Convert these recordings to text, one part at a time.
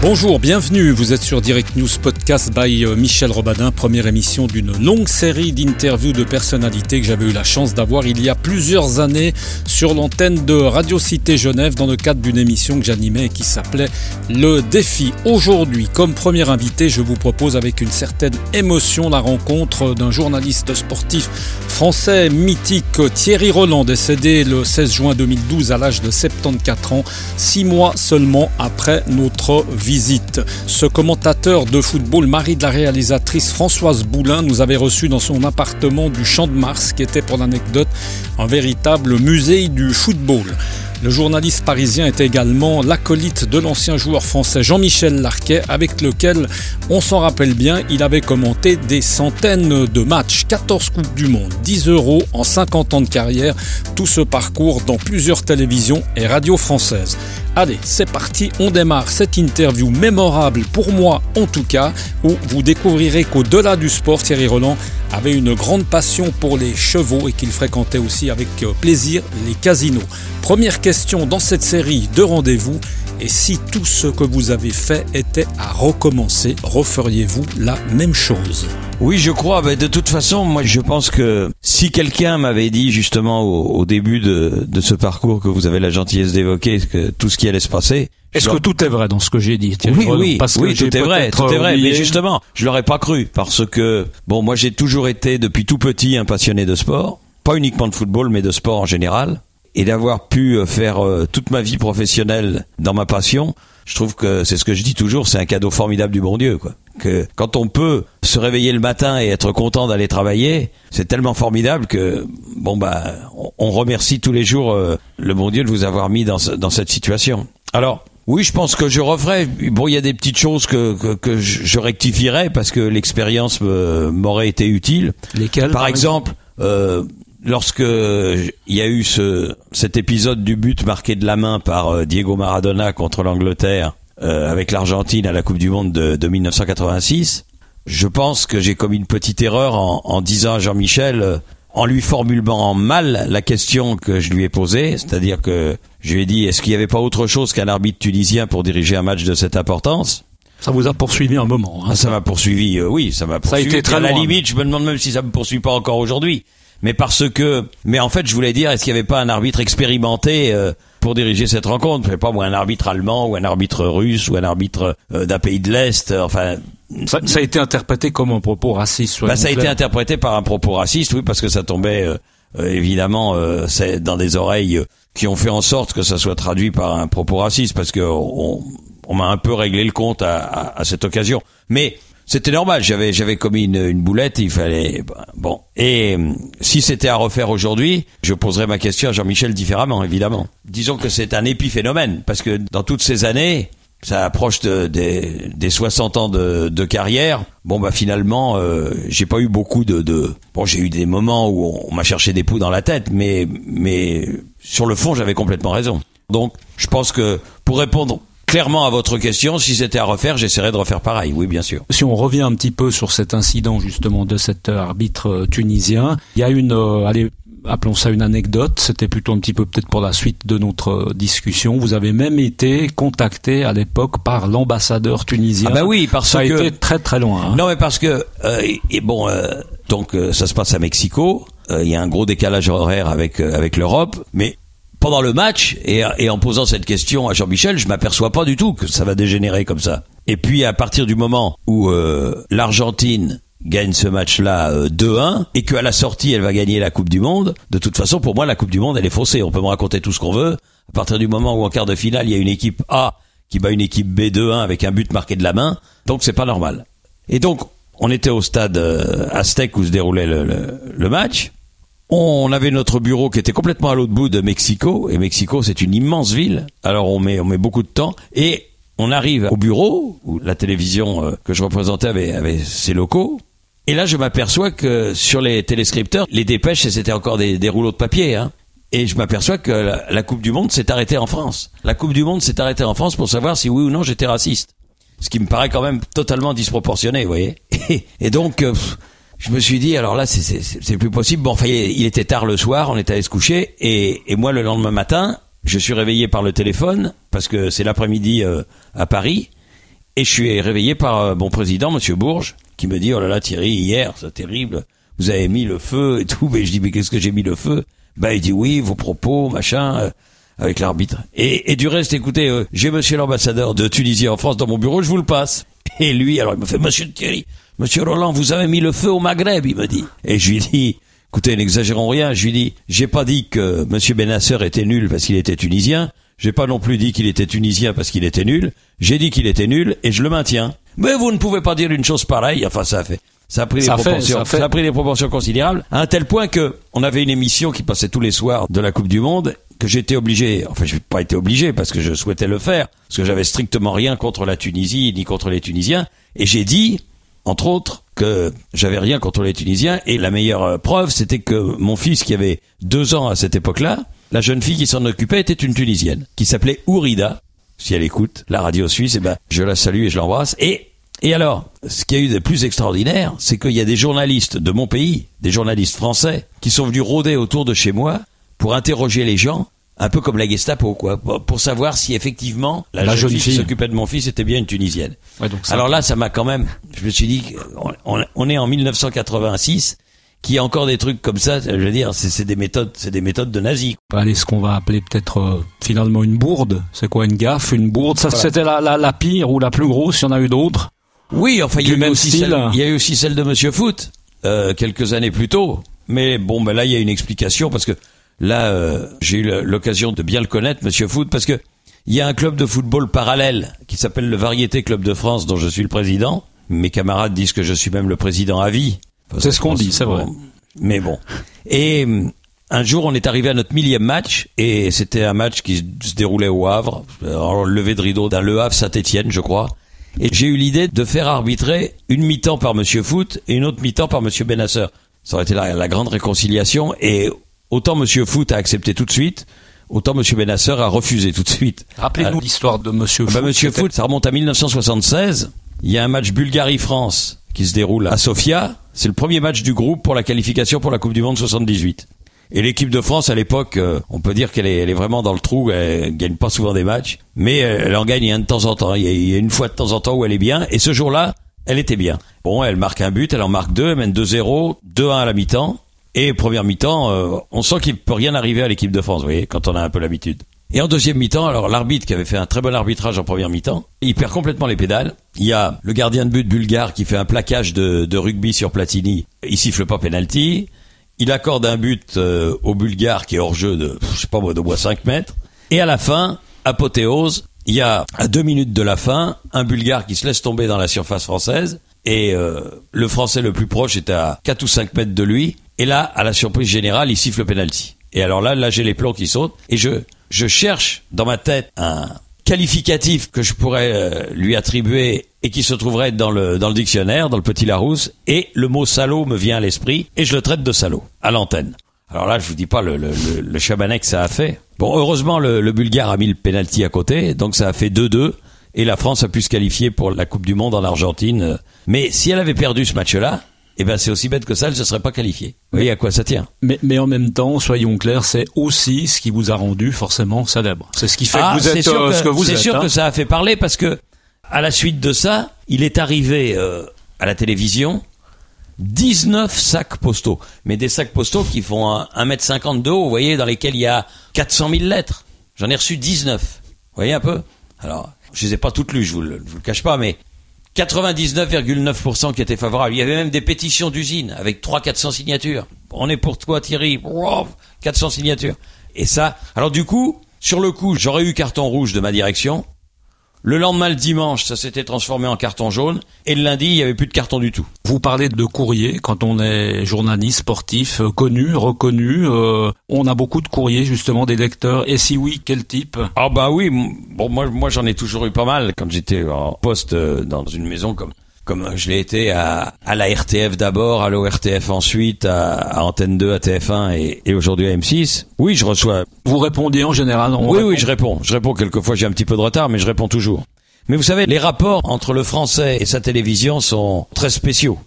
Bonjour, bienvenue. Vous êtes sur Direct News Podcast by euh, Michel Robadin, première émission d'une longue série d'interviews de personnalités que j'avais eu la chance d'avoir il y a plusieurs années sur l'antenne de Radio Cité Genève dans le cadre d'une émission que j'animais et qui s'appelait Le Défi. Aujourd'hui, comme premier invité, je vous propose avec une certaine émotion la rencontre d'un journaliste sportif français mythique Thierry Roland, décédé le 16 juin 2012 à l'âge de 74 ans, six mois seulement après notre visite ce commentateur de football, mari de la réalisatrice Françoise Boulin, nous avait reçus dans son appartement du Champ de Mars, qui était pour l'anecdote un véritable musée du football. Le journaliste parisien est également l'acolyte de l'ancien joueur français Jean-Michel Larquet, avec lequel, on s'en rappelle bien, il avait commenté des centaines de matchs, 14 Coupes du Monde, 10 euros en 50 ans de carrière, tout ce parcours dans plusieurs télévisions et radios françaises. Allez, c'est parti, on démarre cette interview mémorable pour moi en tout cas, où vous découvrirez qu'au-delà du sport, Thierry Roland avait une grande passion pour les chevaux et qu'il fréquentait aussi avec euh, plaisir les casinos. Première question dans cette série de rendez-vous, et si tout ce que vous avez fait était à recommencer, referiez-vous la même chose Oui, je crois. Mais de toute façon, moi, je pense que si quelqu'un m'avait dit justement au, début de, de, ce parcours que vous avez la gentillesse d'évoquer, que tout ce qui allait se passer, est-ce que tout est vrai dans ce que j'ai dit Oui, oui, parce oui, tout est vrai, tout est vrai. Mais justement, je l'aurais pas cru parce que bon, moi j'ai toujours été depuis tout petit un passionné de sport, pas uniquement de football, mais de sport en général, et d'avoir pu euh, faire euh, toute ma vie professionnelle dans ma passion. Je trouve que c'est ce que je dis toujours, c'est un cadeau formidable du bon Dieu, quoi. Que quand on peut se réveiller le matin et être content d'aller travailler, c'est tellement formidable que bon bah on remercie tous les jours euh, le bon Dieu de vous avoir mis dans, dans cette situation. Alors oui, je pense que je referai. Bon, il y a des petites choses que, que, que je rectifierais parce que l'expérience m'aurait été utile. Lesquelles Par, exemple, euh, lorsque il y a eu ce, cet épisode du but marqué de la main par euh, Diego Maradona contre l'Angleterre euh, avec l'Argentine à la Coupe du Monde de, de 1986, je pense que j'ai commis une petite erreur en, en disant à Jean-Michel en lui formulant mal la question que je lui ai posée, c'est-à-dire que je lui ai dit est-ce qu'il n'y avait pas autre chose qu'un arbitre tunisien pour diriger un match de cette importance? Ça vous a poursuivi un moment. Hein, ah, ça m'a poursuivi, euh, oui, ça m'a poursuivi. Ça a été très à la limite, je me demande même si ça me poursuit pas encore aujourd'hui. Mais parce que, mais en fait, je voulais dire, est-ce qu'il n'y avait pas un arbitre expérimenté euh, pour diriger cette rencontre? Je sais pas, moi, un arbitre allemand ou un arbitre russe ou un arbitre euh, d'un pays de l'Est. enfin, ça, ça, a été interprété comme un propos raciste. Bah, ça a été interprété par un propos raciste, oui, parce que ça tombait euh, euh, évidemment euh, c'est dans des oreilles qui ont fait en sorte que ça soit traduit par un propos raciste, parce que on, on m'a un peu réglé le compte à, à, à cette occasion. Mais c'était normal, j'avais j'avais commis une, une, boulette, il fallait bon. Et si c'était à refaire aujourd'hui, je poserais ma question à Jean-Michel différemment, évidemment. Disons que c'est un épiphénomène parce que dans toutes ces années, ça approche de, des 60 ans de, de, carrière. Bon bah finalement, euh, j'ai pas eu beaucoup de, de... bon j'ai eu des moments où on, m'a cherché des poux dans la tête, mais mais sur le fond j'avais complètement raison. Donc je pense que pour répondre clairement à votre question, si c'était à refaire, j'essaierais de refaire pareil, oui bien sûr. Si on revient un petit peu sur cet incident justement de cet arbitre tunisien, il y a une, euh, allez, appelons ça une anecdote, c'était plutôt un petit peu peut-être pour la suite de notre discussion. Vous avez même été contacté à l'époque par l'ambassadeur tunisien. Ah bah oui, parce ça que a été très très loin. Hein. Non mais parce que euh, et bon euh, donc euh, ça se passe à Mexico. Euh, il y a un gros décalage horaire avec avec l'Europe, mais pendant le match et, en posant cette question à Jean-Michel, je m'aperçois pas du tout que ça va dégénérer comme ça. Et puis à partir du moment où l'Argentine gagne ce match-là 2-1 euh, et qu'à la sortie elle va gagner la Coupe du Monde, de toute façon pour moi la Coupe du Monde elle est faussée. On peut me raconter tout ce qu'on veut. À partir du moment où en quart de finale il y a une équipe A qui bat une équipe B 2-1 avec un but marqué de la main, donc c'est pas normal. Et donc on était au stade euh, Aztec où se déroulait le, le, match. On avait notre bureau qui était complètement à l'autre bout de Mexico et Mexico c'est une immense ville. Alors on met on met beaucoup de temps et on arrive au bureau où la télévision euh, que je représentais avait, avait ses locaux et là, je m'aperçois que sur les téléscripteurs, les dépêches, c'était encore des, rouleaux de papier. Hein. Et je m'aperçois que la, Coupe du Monde s'est arrêtée en France. La Coupe du Monde s'est arrêtée en France pour savoir si oui ou non j'étais raciste. Ce qui me paraît quand même totalement disproportionné, vous voyez. Et, donc, euh, je me suis dit, alors là, c'est plus possible. Bon, enfin, il était tard le soir, on était allé se coucher. Et, et moi, le lendemain matin, je suis réveillé par le téléphone, parce que c'est l'après-midi euh, à Paris. Et je suis réveillé par euh, mon président, Monsieur Bourges, qui me dit, oh là là Thierry, hier, c'est terrible, vous avez mis le feu et tout. Mais je dis, mais qu'est-ce que j'ai mis le feu? Bah il dit, oui, vos propos, machin, euh, avec l'arbitre. Et, et, du reste, écoutez, euh, j'ai Monsieur l'ambassadeur de Tunisie en France dans mon bureau, je vous le passe. Et lui, alors il me fait, Monsieur Thierry, Monsieur Roland, vous avez mis le feu au Maghreb, il me dit. Et je lui dis, écoutez, n'exagérons rien, je lui dis, j'ai pas dit que Monsieur Benasser était nul parce qu'il était tunisien, j'ai pas non plus dit qu'il était tunisien parce qu'il était nul, j'ai dit qu'il était nul et je le maintiens. Mais vous ne pouvez pas dire une chose pareille, enfin ça a fait. Ça a pris des proportions, ça, a pris des proportions considérables, à un tel point que on avait une émission qui passait tous les soirs de la Coupe du Monde que j'étais obligé, enfin je n'ai pas été obligé parce que je souhaitais le faire, parce que j'avais strictement rien contre la Tunisie ni contre les Tunisiens, et j'ai dit, entre autres, que j'avais rien contre les Tunisiens, et la meilleure euh, preuve, c'était que mon fils, qui avait deux ans à cette époque-là, la jeune fille qui s'en occupait était une Tunisienne, qui s'appelait Ourida, si elle écoute la radio suisse, eh ben, je la salue et je l'embrasse, et et alors, ce qu'il y a eu de plus extraordinaire, c'est qu'il y a des journalistes de mon pays, des journalistes français, qui sont venus rôder autour de chez moi pour interroger les gens, un peu comme la Gestapo, quoi, pour savoir si effectivement la, jeune, fille, qui s'occupait de mon fils était bien une Tunisienne. Alors là, ça m'a quand même, je me suis dit, on, est en 1986, qu'il y a encore des trucs comme ça, je veux dire, c'est des méthodes, c'est des méthodes de nazis. Allez, ce qu'on va appeler peut-être euh, finalement une bourde. C'est quoi une gaffe, une bourde? Ça, c'était la, la, pire ou la plus grosse. Il y en a eu d'autres? Oui, enfin, il y, a eu aussi celle, il y a eu aussi celle de Monsieur Foot euh, quelques années plus tôt. Mais bon, ben là, il y a une explication parce que là, euh, j'ai eu l'occasion de bien le connaître, Monsieur Foot, parce que il y a un club de football parallèle qui s'appelle le Variété Club de France, dont je suis le président. Mes camarades disent que je suis même le président à vie. C'est ce qu'on dit, c'est vrai. Mais bon. Et un jour, on est arrivé à notre millième match, et c'était un match qui se déroulait au Havre, en levé de rideau d'un Le Havre Saint-Étienne, je crois. Et j'ai eu l'idée de faire arbitrer une mi-temps par Monsieur Foot et une autre mi-temps par Monsieur Benasser. Ça aurait été la, grande réconciliation. Et autant Monsieur Foot a accepté tout de suite, autant Monsieur Benasser a refusé tout de suite. Rappelez-nous euh, l'histoire de Monsieur bah, Foot. Monsieur Foot, ça remonte à 1976. Il y a un match Bulgarie-France qui se déroule à Sofia. C'est le premier match du groupe pour la qualification pour la Coupe du Monde 78. Et l'équipe de France à l'époque, euh, on peut dire qu'elle est, elle est vraiment dans le trou. Elle gagne pas souvent des matchs, mais elle en gagne un de temps en temps. Il y, a, une fois de temps en temps où elle est bien. Et ce jour-là, elle était bien. Bon, elle marque un but, elle en marque deux, elle mène 2-0, 2-1 à la mi-temps. Et première mi-temps, euh, on sent qu'il peut rien arriver à l'équipe de France, vous voyez, quand on a un peu l'habitude. Et en deuxième mi-temps, alors l'arbitre qui avait fait un très bon arbitrage en première mi-temps, il perd complètement les pédales. Il y a le gardien de but bulgare qui fait un plaquage de, rugby sur Platini. Il siffle pas penalty il accorde un but euh, au Bulgare qui est hors jeu de, je sais pas moi, de moins 5 mètres. Et à la fin, apothéose, il y a à deux minutes de la fin un Bulgare qui se laisse tomber dans la surface française et euh, le Français le plus proche est à 4 ou 5 mètres de lui. Et là, à la surprise générale, il siffle le penalty. Et alors là, là j'ai les plombs qui sautent et je je cherche dans ma tête un qualificatif que je pourrais euh, lui attribuer et qui se trouverait dans le, dans le dictionnaire, dans le petit Larousse, et le mot salaud me vient à l'esprit, et je le traite de salaud, à l'antenne. Alors là, je vous dis pas le, le, le, chabanet que ça a fait. Bon, heureusement, le, le Bulgare a mis le penalty à côté, donc ça a fait 2-2, et la France a pu se qualifier pour la Coupe du Monde en Argentine. Mais si elle avait perdu ce match-là, eh ben c'est aussi bête que ça, elle ne se serait pas qualifiée. Vous voyez à quoi ça tient. Mais, mais en même temps, soyons clairs, c'est aussi ce qui vous a rendu forcément célèbre. C'est ce qui fait que ah, vous êtes euh, ce que vous êtes. C'est sûr hein. que ça a fait parler parce que à la suite de ça, il est arrivé euh, à la télévision 19 sacs postaux. Mais des sacs postaux qui font 1m50 de haut, vous voyez, dans lesquels il y a 400 000 lettres. J'en ai reçu 19. Vous voyez un peu? Alors, je les ai pas toutes lues, je vous le, vous le cache pas, mais 99,9% qui étaient favorables. Il y avait même des pétitions d'usine avec 300-400 signatures. On est pour toi Thierry. 400 signatures. Et ça, alors du coup, sur le coup, j'aurais eu carton rouge de ma direction. Le lendemain, le dimanche, ça s'était transformé en carton jaune. Et le lundi, il n'y avait plus de carton du tout. Vous parlez de courrier quand on est journaliste, sportif, euh, connu, reconnu. Euh, on a beaucoup de courriers justement des lecteurs. Et si oui, quel type? Ah bah oui, bon moi, moi j'en ai toujours eu pas mal quand j'étais en poste euh, dans une maison comme comme je l'ai été à, à la RTF d'abord, à l'ORTF ensuite, à, à, Antenne 2, à TF1 et, et aujourd'hui à M6. Oui, je reçois. Vous répondez en général Oui, oui, je réponds. Je réponds quelquefois, j'ai un petit peu de retard, mais je réponds toujours. Mais vous savez, les rapports entre le français et sa télévision sont très spéciaux.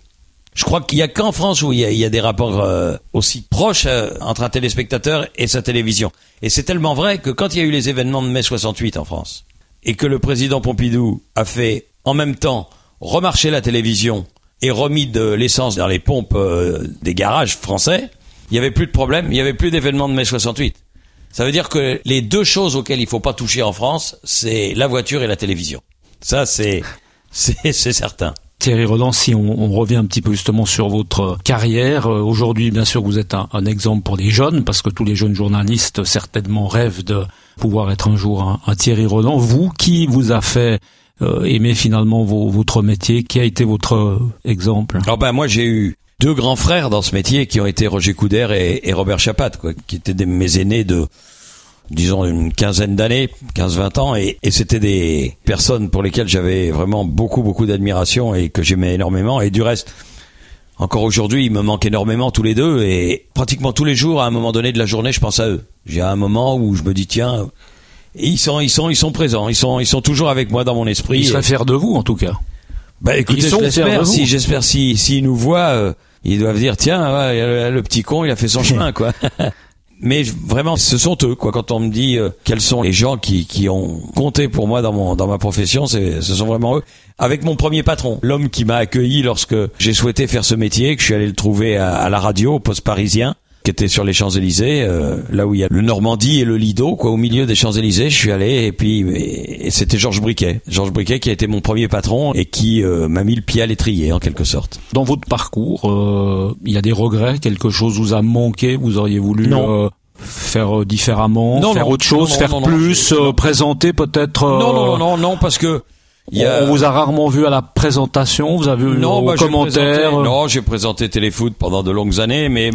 Je crois qu'il y a qu'en France où il y a, il y a des rapports euh, aussi proches euh, entre un téléspectateur et sa télévision. Et c'est tellement vrai que quand il y a eu les événements de mai 68 en France, et que le président Pompidou a fait en même temps remarché la télévision et remis de l'essence dans les pompes euh, des garages français, il y avait plus de problème, il y avait plus d'événements de mai 68. Ça veut dire que les deux choses auxquelles il faut pas toucher en France, c'est la voiture et la télévision. Ça, c'est c'est certain. Thierry Roland, si on, revient un petit peu justement sur votre carrière, euh, aujourd'hui, bien sûr, vous êtes un, exemple pour les jeunes, parce que tous les jeunes journalistes certainement rêvent de pouvoir être un jour un, Thierry Roland. Vous, qui vous a fait euh, aimer finalement votre métier Qui a été votre exemple? Alors ben moi, j'ai eu deux grands frères dans ce métier qui ont été Roger Coudert et, Robert Chapat, quoi, qui étaient des, mes aînés de disons une quinzaine d'années, 15-20 ans, et, et c'était des personnes pour lesquelles j'avais vraiment beaucoup beaucoup d'admiration et que j'aimais énormément. Et du reste, encore aujourd'hui, ils me manquent énormément tous les deux, et pratiquement tous les jours, à un moment donné de la journée, je pense à eux. J'ai un moment où je me dis tiens, ils sont ils sont ils sont présents, ils sont ils sont toujours avec moi dans mon esprit. Ils seraient fiers de vous en tout cas. Bah écoutez, j'espère si j'espère si s'ils nous voient, euh, ils doivent dire tiens le, le petit con il a fait son chemin quoi. mais vraiment ce sont eux quoi quand on me dit euh, quels sont les gens qui, qui ont compté pour moi dans mon dans ma profession c'est ce sont vraiment eux avec mon premier patron l'homme qui m'a accueilli lorsque j'ai souhaité faire ce métier que je suis allé le trouver à, à la radio au poste parisien qui était sur les Champs-Élysées, euh, là où il y a le Normandie et le Lido, quoi, au milieu des Champs-Élysées. Je suis allé et puis et c'était Georges Briquet, Georges Briquet qui a été mon premier patron et qui euh, m'a mis le pied à l'étrier en quelque sorte. Dans votre parcours, euh, il y a des regrets, quelque chose vous a manqué, vous auriez voulu faire différemment, faire autre chose, faire plus, présenter peut-être. Non, non, non, non, non, parce que on vous a rarement vu à la présentation, vous avez vu non, bah, commentaires. Non, j'ai présenté Téléfoot pendant de longues années, mais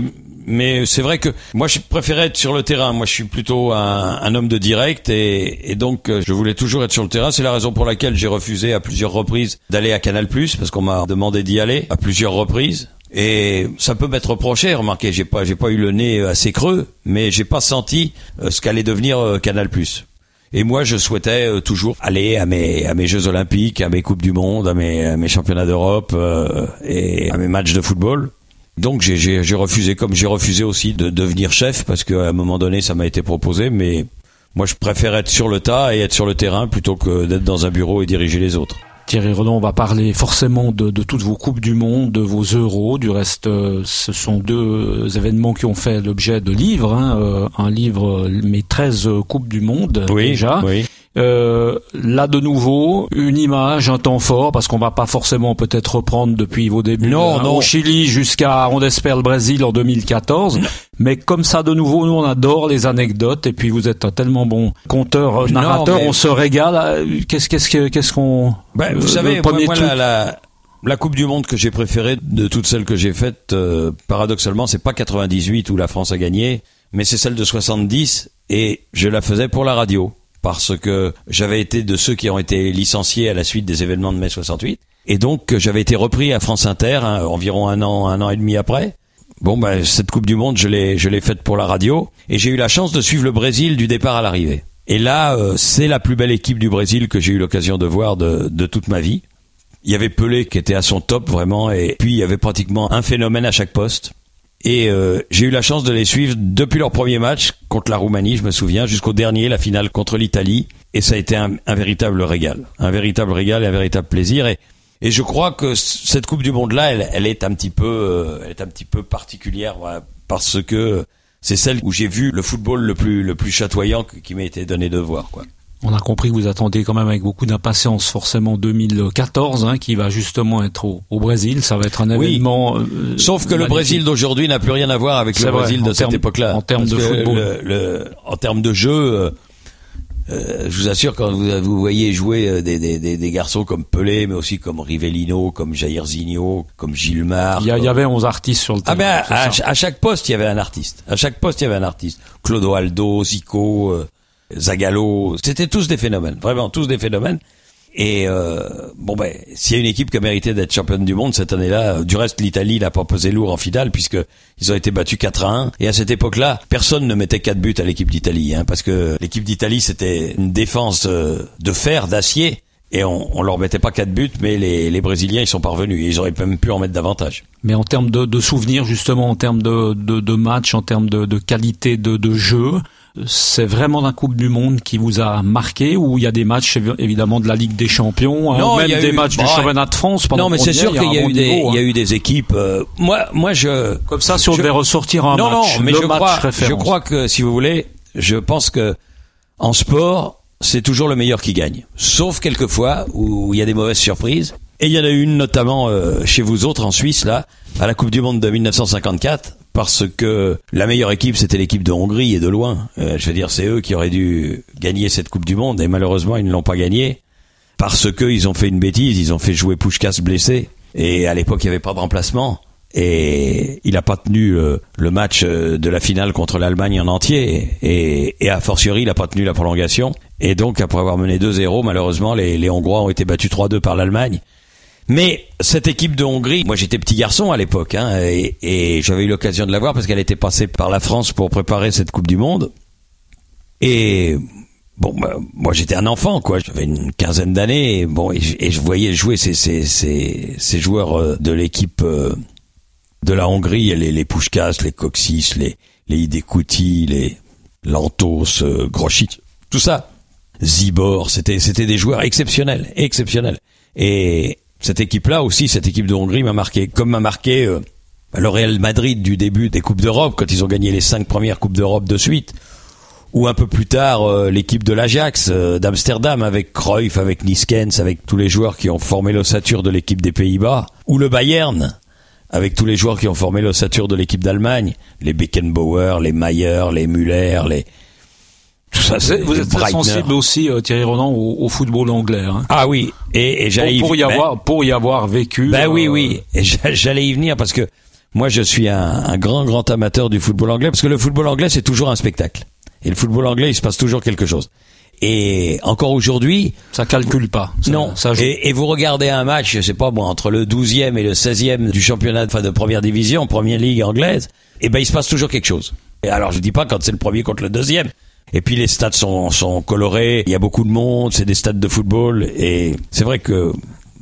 mais c'est vrai que moi je préférais être sur le terrain. Moi je suis plutôt un, un homme de direct et, et, donc euh, je voulais toujours être sur le terrain. C'est la raison pour laquelle j'ai refusé à plusieurs reprises d'aller à Canal parce qu'on m'a demandé d'y aller à plusieurs reprises. Et ça peut m'être reproché, remarquez, j'ai pas, j'ai pas eu le nez assez creux, mais j'ai pas senti euh, ce qu'allait devenir euh, Canal+. Et moi, je souhaitais toujours aller à mes, à mes Jeux Olympiques, à mes Coupes du Monde, à mes, à mes Championnats d'Europe et à mes matchs de football. Donc j'ai refusé, comme j'ai refusé aussi de devenir chef, parce qu'à un moment donné, ça m'a été proposé, mais moi je préfère être sur le tas et être sur le terrain plutôt que d'être dans un bureau et diriger les autres. Thierry Renaud, on va parler forcément de, de, toutes vos coupes du monde, de vos euros. Du reste, euh, ce sont deux événements qui ont fait l'objet de livres. Hein, euh, un livre, mes 13 coupes du monde oui, déjà. Oui. Euh, là de nouveau, une image, un temps fort, parce qu'on va pas forcément peut-être reprendre depuis vos débuts non, hein, non. au Chili jusqu'à, on espère, le Brésil en 2014. Mais comme ça, de nouveau, nous on adore les anecdotes et puis vous êtes un tellement bon conteur, euh, narrateur, on se régale. Euh, qu'est-ce qu'est-ce qu'est-ce qu'on ben, Vous savez, moi, la, la, Coupe du Monde que j'ai préférée de toutes celles que j'ai faites, paradoxalement, c'est pas 98 où la France a gagné, mais c'est celle de 70 et je la faisais pour la radio parce que j'avais été de ceux qui ont été licenciés à la suite des événements de mai 68. Et donc j'avais été repris à France Inter hein, environ un an, un an et demi après. Bon, ben cette Coupe du Monde, je l'ai, je l'ai faite pour la radio, et j'ai eu la chance de suivre le Brésil du départ à l'arrivée. Et là, euh, c'est la plus belle équipe du Brésil que j'ai eu l'occasion de voir de, de toute ma vie. Il y avait Pelé qui était à son top vraiment, et puis il y avait pratiquement un phénomène à chaque poste. Et euh, j'ai eu la chance de les suivre depuis leur premier match contre la Roumanie, je me souviens, jusqu'au dernier, la finale contre l'Italie. Et ça a été un, véritable régal. Un véritable régal et un véritable plaisir. Et, et je crois que cette Coupe du Monde-là, elle, elle, est un petit peu, euh, elle est un petit peu particulière parce que c'est celle où j'ai vu le football le plus, le plus chatoyant qui m'a été donné de voir. Quoi. On a compris que vous attendez quand même avec beaucoup d'impatience forcément 2014, hein, qui va justement être au, Brésil. Ça va être un événement. Euh, Sauf que le Brésil d'aujourd'hui n'a plus rien à voir avec le Brésil de cette époque-là. En termes de football, le, en termes de jeu. Euh, euh, je vous assure, quand vous, vous voyez jouer des, des, des, garçons comme Pelé, mais aussi comme Rivellino, comme Jairzinho, comme Gilmar. Il y, y, avait 11 artistes sur le ah terrain. Ah ben, à, chaque poste, il y avait un artiste. À chaque poste, il y avait un artiste. Clodoaldo, Zico, Zagallo, c'était tous des phénomènes, vraiment tous des phénomènes. Et euh, bon ben, s'il y a une équipe qui a mérité d'être championne du monde cette année-là, du reste l'Italie n'a pas pesé lourd en finale puisque ils ont été battus 4 à 1. Et à cette époque-là, personne ne mettait 4 buts à l'équipe d'Italie, hein, parce que l'équipe d'Italie c'était une défense euh, de fer, d'acier, et on, on leur mettait pas 4 buts, mais les, les Brésiliens ils sont parvenus, et ils auraient même pu en mettre davantage. Mais en termes de, de souvenirs justement, en termes de, de, de match, en termes de, de qualité de, de jeu, c'est vraiment la Coupe du Monde qui vous a marqué ou il y a des matchs évidemment de la Ligue des Champions, hein, non, même des matchs du bah, championnat de France Non, mais c'est sûr qu'il y, a eu des, y a eu des équipes. Euh, moi, moi, je comme ça, si on devait ressortir un non, match, non, mais je crois, je crois que si vous voulez, je pense que en sport, c'est toujours le meilleur qui gagne. Sauf quelquefois où il y a des mauvaises surprises. Et il y en a une notamment euh, chez vous autres en Suisse là, à la Coupe du Monde de 1954 parce que la meilleure équipe c'était l'équipe de Hongrie et de loin. Euh, je veux dire, c'est eux qui auraient dû gagner cette Coupe du Monde et malheureusement ils ne l'ont pas gagné parce que ils ont fait une bêtise, ils ont fait jouer Pushkas blessé et à l'époque il n'y avait pas de remplacement et il n'a pas tenu euh, le match euh, de la finale contre l'Allemagne en entier et, et a fortiori il n'a pas tenu la prolongation et donc après avoir mené 2-0 malheureusement les Hongrois ont été battus 3-2 par l'Allemagne mais cette équipe de Hongrie, moi j'étais petit garçon à l'époque, hein, et, j'avais eu l'occasion de la voir parce qu'elle était passée par la France pour préparer cette Coupe du Monde. Et bon, bah, moi j'étais un enfant, quoi. J'avais une quinzaine d'années, et bon, et, je voyais jouer ces, ces, ces, ces joueurs euh, de l'équipe euh, de la Hongrie, les, les Pushkas, les Coxis, les, les Hidekuti, les Lantos, euh, tout ça. Zibor, c'était, c'était des joueurs exceptionnels, exceptionnels. Et, cette équipe-là aussi, cette équipe de Hongrie m'a marqué, comme m'a marqué euh, le Real Madrid du début des Coupes d'Europe, quand ils ont gagné les cinq premières Coupes d'Europe de suite, ou un peu plus tard euh, l'équipe de l'Ajax euh, d'Amsterdam avec Cruyff, avec Niskens, avec tous les joueurs qui ont formé l'ossature de l'équipe des Pays-Bas, ou le Bayern avec tous les joueurs qui ont formé l'ossature de l'équipe d'Allemagne, les Beckenbauer, les Mayer, les Müller, les vous êtes très sensible aussi, euh, Thierry Ronan, au, football anglais. Hein. Ah oui, et, j'allais pour, y, avoir pour y avoir vécu. Ben oui, oui, et j'allais y venir parce que moi je suis un, grand grand amateur du football anglais parce que le football anglais c'est toujours un spectacle et le football anglais il se passe toujours quelque chose. Et encore aujourd'hui, ça calcule pas. non. Ça et, vous regardez un match, je sais pas moi, entre le 12e et le 16e du championnat de, de première division, première ligue anglaise, et eh ben il se passe toujours quelque chose. Et alors je dis pas quand c'est le premier contre le deuxième, et puis les stades sont, sont colorés, il y a beaucoup de monde, c'est des stades de football. Et c'est vrai que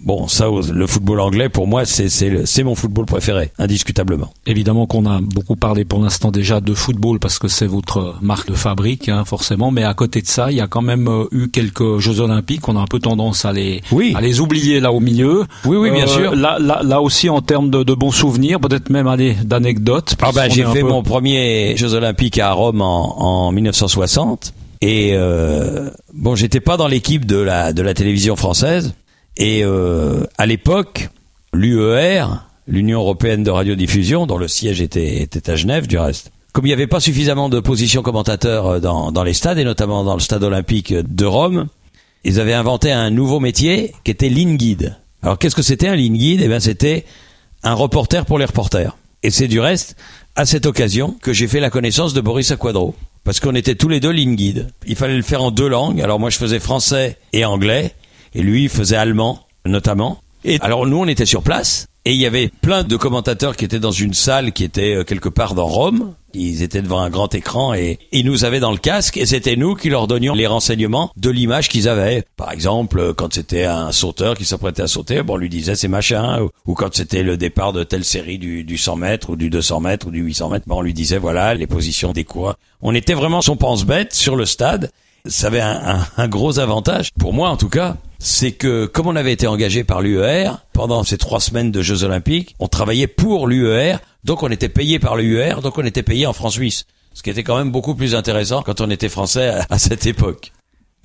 Bon, ça, le football anglais, pour moi, c'est mon football préféré, indiscutablement. Évidemment qu'on a beaucoup parlé pour l'instant déjà de football parce que c'est votre marque de fabrique, hein, forcément. Mais à côté de ça, il y a quand même euh, eu quelques Jeux Olympiques. On a un peu tendance à les, à les oublier là au milieu. Oui, oui, bien euh, sûr. Là, là, là aussi, en termes de, de bons souvenirs, peut-être même d'anecdotes. Ah ben, j'ai fait mon premier Jeux Olympiques à Rome en, en 1960. Et euh, bon, j'étais pas dans l'équipe de la de la télévision française, et euh, à l'époque, l'UER, l'Union européenne de radiodiffusion, dont le siège était, était à Genève du reste, comme il n'y avait pas suffisamment de positions commentateurs euh, dans, dans les stades, et notamment dans le stade olympique de Rome, ils avaient inventé un nouveau métier qui était line guide. Alors qu'est-ce que c'était un line guide Eh bien c'était un reporter pour les reporters. Et c'est du reste à cette occasion que j'ai fait la connaissance de Boris Aquadro. Parce qu'on était tous les deux line guide. Il fallait le faire en deux langues. Alors moi je faisais français et anglais et lui faisait allemand notamment. Et alors nous on était sur place et il y avait plein de commentateurs qui étaient dans une salle qui était euh, quelque part dans Rome. Ils étaient devant un grand écran et ils nous avaient dans le casque et c'était nous qui leur donnions les renseignements de l'image qu'ils avaient. Par exemple, euh, quand c'était un sauteur qui s'apprêtait à sauter, bon, on lui disait c'est machin. Ou, quand c'était le départ de telle série du, du 100 mètres ou du 200 mètres ou du 800 mètres, bon, on lui disait voilà les positions des coureurs. On était vraiment son pense-bête sur le stade. Ça avait un gros avantage, pour moi en tout cas, c'est que comme on avait été engagé par l'UER pendant ces trois semaines de Jeux Olympiques, on travaillait pour l'UER, donc on était payé par l'UER, donc on était payé en France suisse, ce qui était quand même beaucoup plus intéressant quand on était français à, cette époque.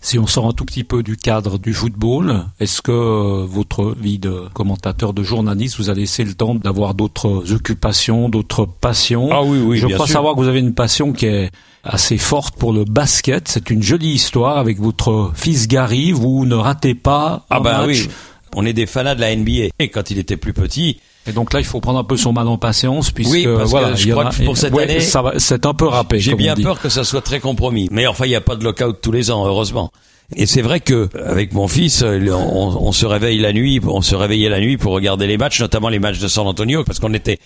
Si on sort un tout petit peu du cadre du football, est-ce que euh, votre vie de commentateur, de journaliste, vous a laissé le temps d'avoir d'autres occupations, d'autres passions? Ah oui, oui, Je crois savoir que vous avez une passion qui est assez forte pour le basket. C'est une jolie histoire avec votre fils Gary. Vous ne ratez pas un ah bah match. oui, on est des fans de la NBA. Et quand il était plus petit, et donc là, il faut prendre un peu son mal en patience, puisque oui, parce voilà, que je crois que pour cette année, c'est un peu râpé. J'ai bien peur que ça soit très compromis. Mais enfin, il n'y a pas de lockout tous les ans, heureusement. Et c'est vrai que avec mon fils, on, on, se réveille la nuit, on se réveillait la nuit pour regarder les matchs, notamment les matchs de San Antonio, parce qu'on était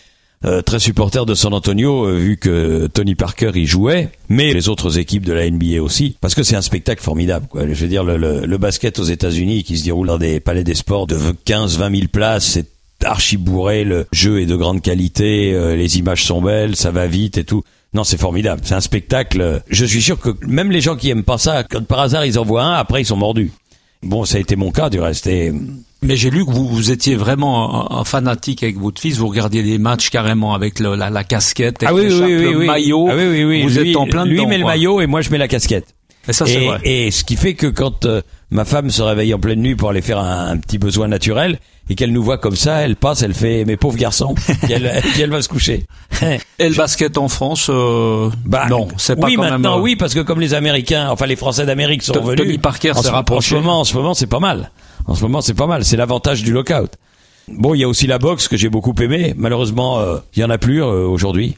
euh, très supporter de San Antonio euh, vu que Tony Parker y jouait, mais les autres équipes de la NBA aussi, parce que c'est un spectacle formidable. Quoi. Je veux dire, le, le, basket aux États-Unis qui se déroule dans des palais des sports de 15-20 000 places, c'est archi bourré, le jeu est de grande qualité, euh, les images sont belles, ça va vite et tout. Non, c'est formidable. C'est un spectacle. Je suis sûr que même les gens qui aiment pas ça, quand par hasard ils en voient un, après ils sont mordus. Bon, ça a été mon cas du reste. Et... Mais j'ai lu que vous, vous étiez vraiment un, fanatique avec votre fils. Vous regardiez des matchs carrément avec le, la, la, casquette, avec ah oui, le maillot. Ah oui, oui, oui. Vous lui, êtes en plein Lui dedans, met le maillot et moi je mets la casquette. Et ça, c'est vrai. et ce qui fait que quand euh, ma femme se réveille en pleine nuit pour aller faire un, un petit besoin naturel et qu'elle nous voit comme ça, elle passe, elle fait mes pauvres garçons, puis elle, puis elle va se coucher. Et le basket en France, euh, Bah, non, c'est pas oui, quand maintenant, même. euh, oui, parce que comme les Américains, enfin les Français d'Amérique sont Tony revenus. Parker en s'est ce- En rapproché. ce moment, en ce moment, c'est pas mal. En ce moment, c'est pas mal. C'est l'avantage du lockout. Bon, il y a aussi la boxe que j'ai beaucoup aimé. Malheureusement, euh, il y en a plus euh, aujourd'hui.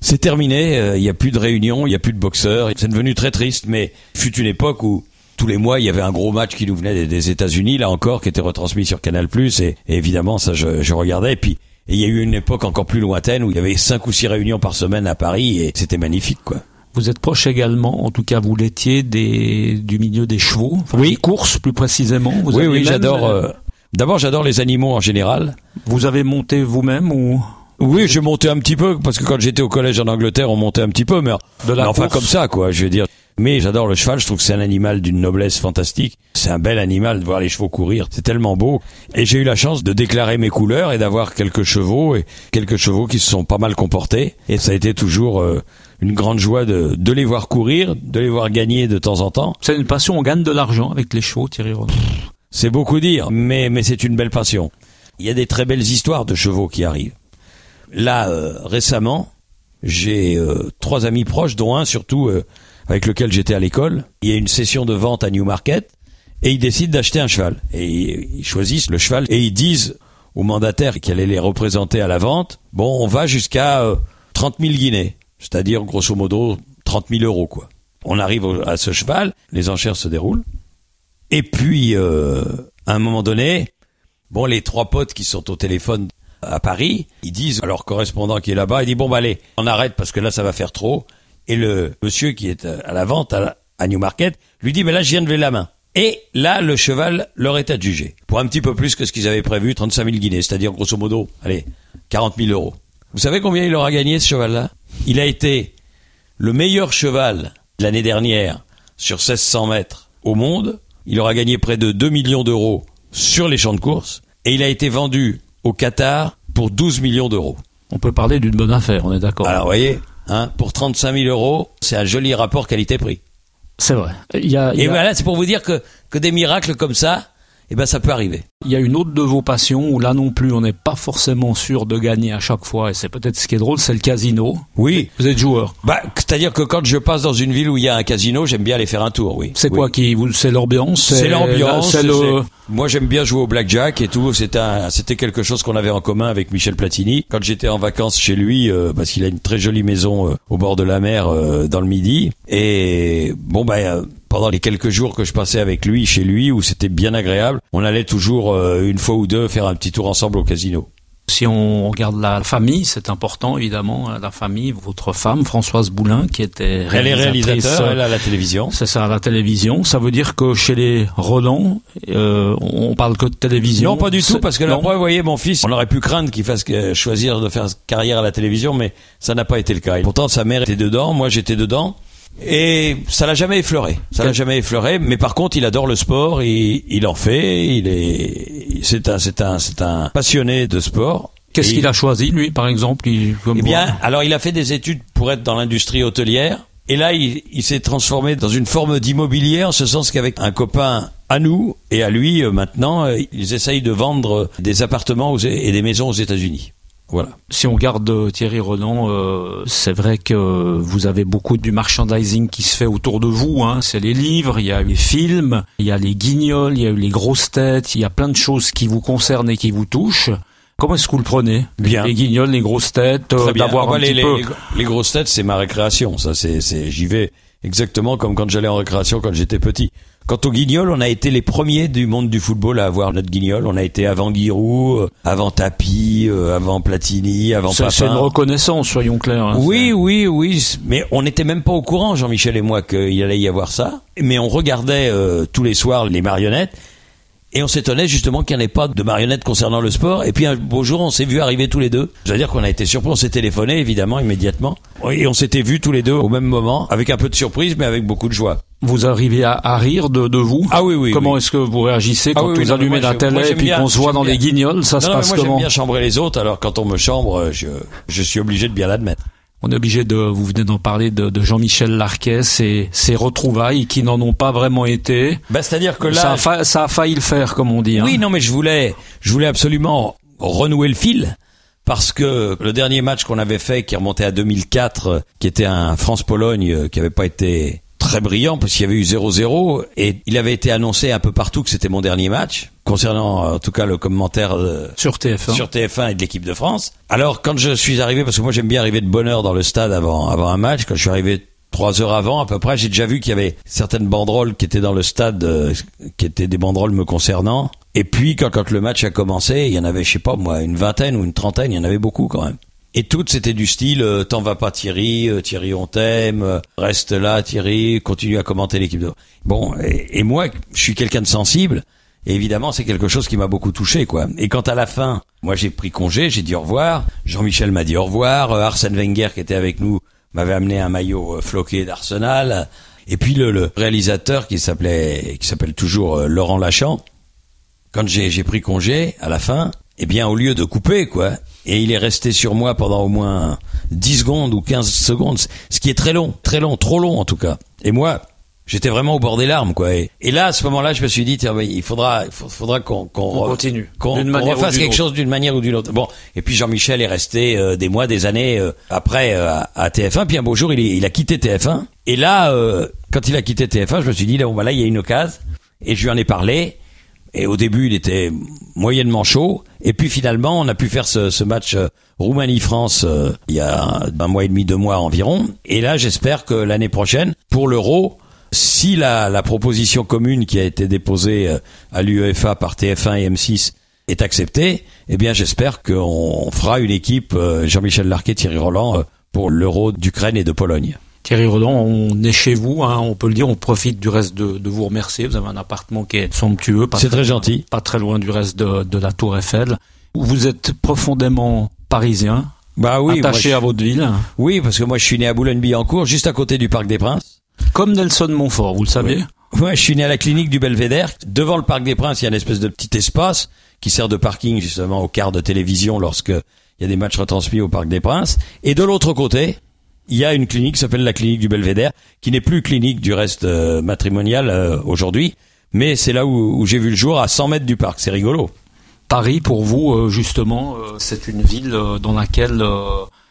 C'est terminé. euh, Il y a plus de réunions, il y a plus de boxeurs. C'est devenu très triste. Mais fut une époque où tous les mois, il y avait un gros match qui nous venait des, des États-Unis, là encore, qui était retransmis sur Canal+. Et, et évidemment, ça, je, je regardais. Et puis, il y a eu une époque encore plus lointaine où il y avait cinq ou six réunions par semaine à Paris et c'était magnifique, quoi. Vous êtes proche également, en tout cas vous l'étiez, des, du milieu des chevaux, enfin, Oui. des courses plus précisément. Vous oui, oui, j'adore. euh, euh, D'abord, j'adore les animaux en général. Vous avez monté vous-même ou? Oui, j'ai monté un petit peu parce que quand j'étais au collège en Angleterre, on montait un petit peu, mais, De la mais enfin comme ça, quoi. Je veux dire. Mais j'adore le cheval. Je trouve que c'est un animal d'une noblesse fantastique. C'est un bel animal de voir les chevaux courir. C'est tellement beau. Et j'ai eu la chance de déclarer mes couleurs et d'avoir quelques chevaux et quelques chevaux qui se sont pas mal comportés. Et ça a été toujours euh, une grande joie de, de les voir courir, de les voir gagner de temps en temps. c'est une passion On gagne de l'argent avec les chevaux, Thierry Renaud. C'est beaucoup dire, mais, mais c'est une belle passion. Il y a des très belles histoires de chevaux qui arrivent. Là, euh, récemment, j'ai euh, trois amis proches, dont un surtout euh, avec lequel j'étais à l'école. Il y a une session de vente à Newmarket et ils décident d'acheter un cheval. Et ils choisissent le cheval et ils disent au mandataire qui allait les représenter à la vente, bon, on va jusqu'à euh, 30 000 guinées, c'est-à-dire grosso modo 30 000 euros, quoi. On arrive à ce cheval, les enchères se déroulent. Et puis, à un moment donné, bon, les trois potes qui sont au téléphone à Paris, ils disent à leur correspondant qui est là-bas, il dit bon bah allez, on arrête parce que là ça va faire trop. Et le monsieur qui est à la vente à, Newmarket lui dit mais là je viens de lever la main. Et là le cheval leur est adjugé pour un petit peu plus que ce qu'ils avaient prévu, 35 000 guinées, c'est-à-dire grosso modo, allez, 40 000 euros. Vous savez combien il leur a gagné ce cheval-là? Il a été le meilleur cheval l'année dernière sur 1600 mètres au monde. Il aura gagné près de 2 millions d'euros sur les champs de course. Et il a été vendu au Qatar pour 12 millions d'euros. On peut parler d'une bonne affaire, on est d'accord. Alors, vous voyez, hein, pour 35 000 euros, c'est un joli rapport qualité-prix. C'est vrai. Il y a, il y Et a- voilà, c'est pour vous dire que, que des miracles comme ça, eh ben, ça peut arriver. il y a une autre de vos passions où là non plus on n'est pas forcément sûr de gagner à chaque fois et c'est peut-être ce qui est drôle, c'est le casino. Oui. Vous êtes joueur. Bah, c'est-à-dire que quand je passe dans une ville où il y a un casino, j'aime bien aller faire un tour, oui. C'est Oui. quoi qui vous c'est l'ambiance C'est l'ambiance. c'est le Moi, j'aime bien jouer au blackjack et tout. C'était un- c'était quelque chose qu'on avait en commun avec Michel Platini. Quand j'étais en vacances chez lui, euh, parce qu'il a une très jolie maison euh, au bord de la mer euh, dans le Midi. Et bon, bah, euh, pendant les quelques jours que je passais avec lui chez lui, où c'était bien agréable, on allait toujours euh, une fois ou deux faire un petit tour ensemble au casino. Si on regarde la famille, c'est important évidemment, hein, la famille, votre femme Françoise Boulin qui était Elle est réalisatrice, réalisateur, elle à la télévision. C'est ça, à la télévision. Ça veut dire que chez les Roland, euh, on parle que de télévision. Non, pas du tout, parce que là, moi, vous voyez, mon fils, on aurait pu craindre qu'il fasse euh, choisir de faire carrière à la télévision, mais ça n'a pas été le cas. Et pourtant, sa mère était dedans, moi j'étais dedans, et ça l'a jamais effleuré. Ça l'a jamais effleuré, mais par contre, il adore le sport, il, il en fait, il est, c'est un, c'est un, c'est un passionné de sport. Qu'est-ce qu'il a choisi lui, par exemple il- comme eh bien, moi alors il a fait des études pour être dans l'industrie hôtelière. Et là, il, il s'est transformé dans une forme d'immobilier, en ce sens qu'avec un copain à nous et à lui, euh, maintenant, euh, ils essayent de vendre des appartements et des maisons aux États-Unis. Voilà. Si on regarde euh, Thierry Renan, euh, c'est vrai que vous avez beaucoup du merchandising qui se fait autour de vous. Hein. C'est les livres, il y a les films, il y a les guignols, il y a les grosses têtes, il y a plein de choses qui vous concernent et qui vous touchent. Comment est-ce que vous le prenez? Bien. Les guignols, les grosses têtes, euh, d'avoir Ah bah, un les, petit les- peu... les- les grosses têtes, c'est ma récréation. Ça, c'est, c'est, j'y vais exactement comme quand j'allais en récréation quand j'étais petit. Quant au guignol, on a été les premiers du monde du football à avoir notre guignol. On a été avant Giroud, euh, avant Tapi, euh, avant Platini, avant C'est c'est une reconnaissance, soyons clairs. hein. Oui, oui, oui, mais on n'était même pas au courant, Jean-Michel et moi, qu'il allait y avoir ça. Mais on regardait euh, tous les soirs les marionnettes. Et on s'étonnait justement qu'il n'y en ait pas de marionnettes concernant le sport. Et puis un beau jour, on s'est vu arriver tous les deux. Je veux dire qu'on a été surpris, on s'est téléphoné évidemment immédiatement. Et on s'était vus tous les deux au même moment, avec un peu de surprise, mais avec beaucoup de joie. Vous arrivez à, à rire de, de, vous Ah oui, oui. Comment oui. est-ce que vous réagissez quand ah, oui, vous allumez la télé et puis qu'on se voit dans bien. les guignols Ça non, se non, passe moi, comment J'aime bien chambrer les autres, alors quand on me chambre, je, je suis obligé de bien l'admettre. On est obligé de, vous venez d'en parler, de, de Jean-Michel Larquet, ses, ses retrouvailles qui n'en ont pas vraiment été. Bah, c'est-à-dire que là, ça a, fa ça a, failli le faire, comme on dit. Oui, hein. non, mais je voulais, je voulais absolument renouer le fil parce que le dernier match qu'on avait fait, qui remontait à 2004, qui était un France-Pologne, qui avait pas été très brillant parce qu'il y avait eu 0-0 et il avait été annoncé un peu partout que c'était mon dernier match concernant en tout cas le commentaire euh, sur TF1 sur TF1 et de l'équipe de France. Alors quand je suis arrivé parce que moi j'aime bien arriver de bonne heure dans le stade avant avant un match quand je suis arrivé trois heures avant à peu près, j'ai déjà vu qu'il y avait certaines banderoles qui étaient dans le stade euh, qui étaient des banderoles me concernant et puis quand quand le match a commencé, il y en avait je sais pas moi une vingtaine ou une trentaine, il y en avait beaucoup quand même. Et toutes c'était du style euh, t'en vas pas Thierry, euh, Thierry on t'aime, euh, reste là Thierry, continue à commenter l'équipe de Bon et, et moi je suis quelqu'un de sensible et évidemment c'est quelque chose qui m'a beaucoup touché quoi. Et quand à la fin, moi j'ai pris congé, j'ai dit au revoir, Jean-Michel m'a dit au revoir, euh, Arsène Wenger qui était avec nous m'avait amené un maillot euh, floqué d'Arsenal et puis le, le réalisateur qui s'appelait qui s'appelle toujours euh, Laurent Lachant quand j'ai pris congé à la fin, eh bien au lieu de couper quoi, et il est resté sur moi pendant au moins 10 secondes ou 15 secondes, ce qui est très long, très long, trop long en tout cas. Et moi, j'étais vraiment au bord des larmes quoi. Et, et là à ce moment-là, je me suis dit tiens, il faudra il faudra qu'on qu'on On continue. qu'on ou refasse quelque autre. chose d'une manière ou d'une autre. Bon, et puis Jean-Michel est resté euh, des mois, des années euh, après euh, à, à TF1. Puis un beau jour, il, il a quitté TF1. Et là, euh, quand il a quitté TF1, je me suis dit là, bon, bah, là, il y a une occasion. Et je lui en ai parlé. Et au début, il était moyennement chaud. Et puis finalement, on a pu faire ce, match euh, Roumanie-France euh, il y a un mois et demi, deux mois environ. Et là, j'espère que l'année prochaine, pour l'Euro, si la, proposition commune qui a été déposée euh, à l'UEFA par TF1 et M6 est acceptée, eh bien j'espère qu'on fera une équipe Jean-Michel Larquet, Thierry Roland pour l'Euro d'Ukraine et de Pologne. Thierry Roland, on est chez vous, hein, on peut le dire, on profite du reste de, de vous remercier. Vous avez un appartement qui est somptueux, pas, C'est très gentil. pas très loin du reste de, de la Tour Eiffel. Vous êtes profondément parisien, Bah oui, moi, attaché je- à votre ville, oui, parce que moi je suis né à Boulogne-Billancourt, juste à côté du Parc des Princes. comme Nelson Montfort, vous le savez. Ouais, je suis né à la clinique du Belvédère. Devant le Parc des Princes, il y a une espèce de petit espace qui sert de parking justement au quart de télévision lorsque il y a des matchs retransmis au Parc des Princes. Et de l'autre côté, il y a une clinique qui s'appelle la clinique du Belvédère, qui n'est plus clinique du reste euh, matrimonial euh, aujourd'hui, mais c'est là où, où j'ai vu le jour à 100 mètres du parc. C'est rigolo. Paris, pour vous, euh, justement, euh, c'est une ville euh, dans laquelle euh,